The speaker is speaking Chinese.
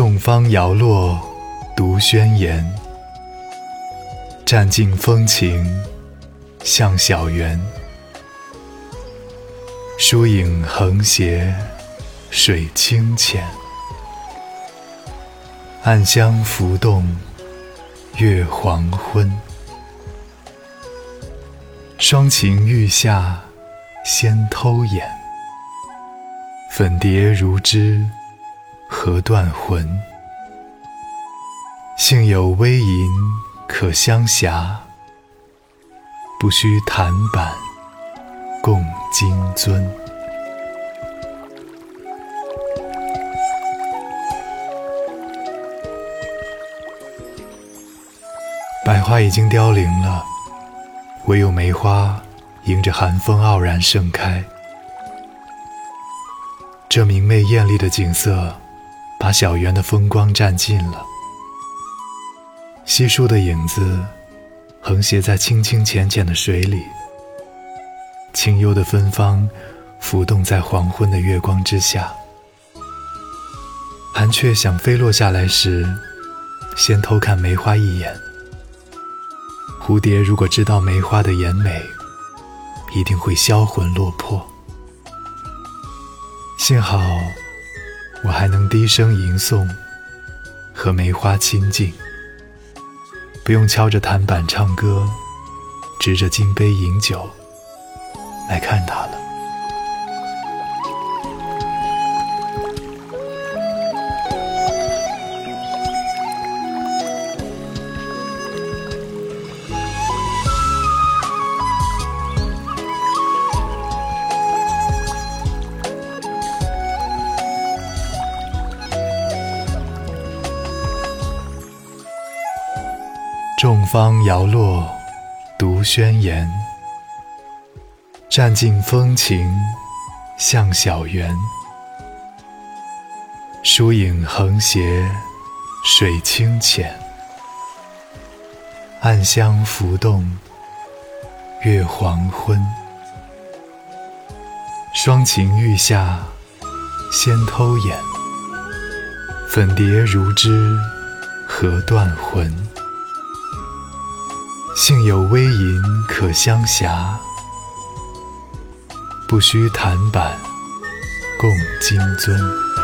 众芳摇落独宣言，占尽风情向小园。疏影横斜水清浅，暗香浮动月黄昏。双情欲下先偷眼，粉蝶如织。何断魂？幸有微吟可相狎，不须檀板共金樽。百花已经凋零了，唯有梅花迎着寒风傲然盛开。这明媚艳丽的景色。把小园的风光占尽了。稀疏的影子横斜在清清浅浅的水里，清幽的芬芳浮动在黄昏的月光之下。寒雀想飞落下来时，先偷看梅花一眼。蝴蝶如果知道梅花的颜美，一定会销魂落魄。幸好。我还能低声吟诵，和梅花亲近，不用敲着弹板唱歌，执着金杯饮酒来看它了。众芳摇落独宣言，占尽风情向小园。疏影横斜水清浅，暗香浮动月黄昏。双晴欲下先偷眼，粉蝶如织何断魂？幸有微吟可相狎，不须檀板共金樽。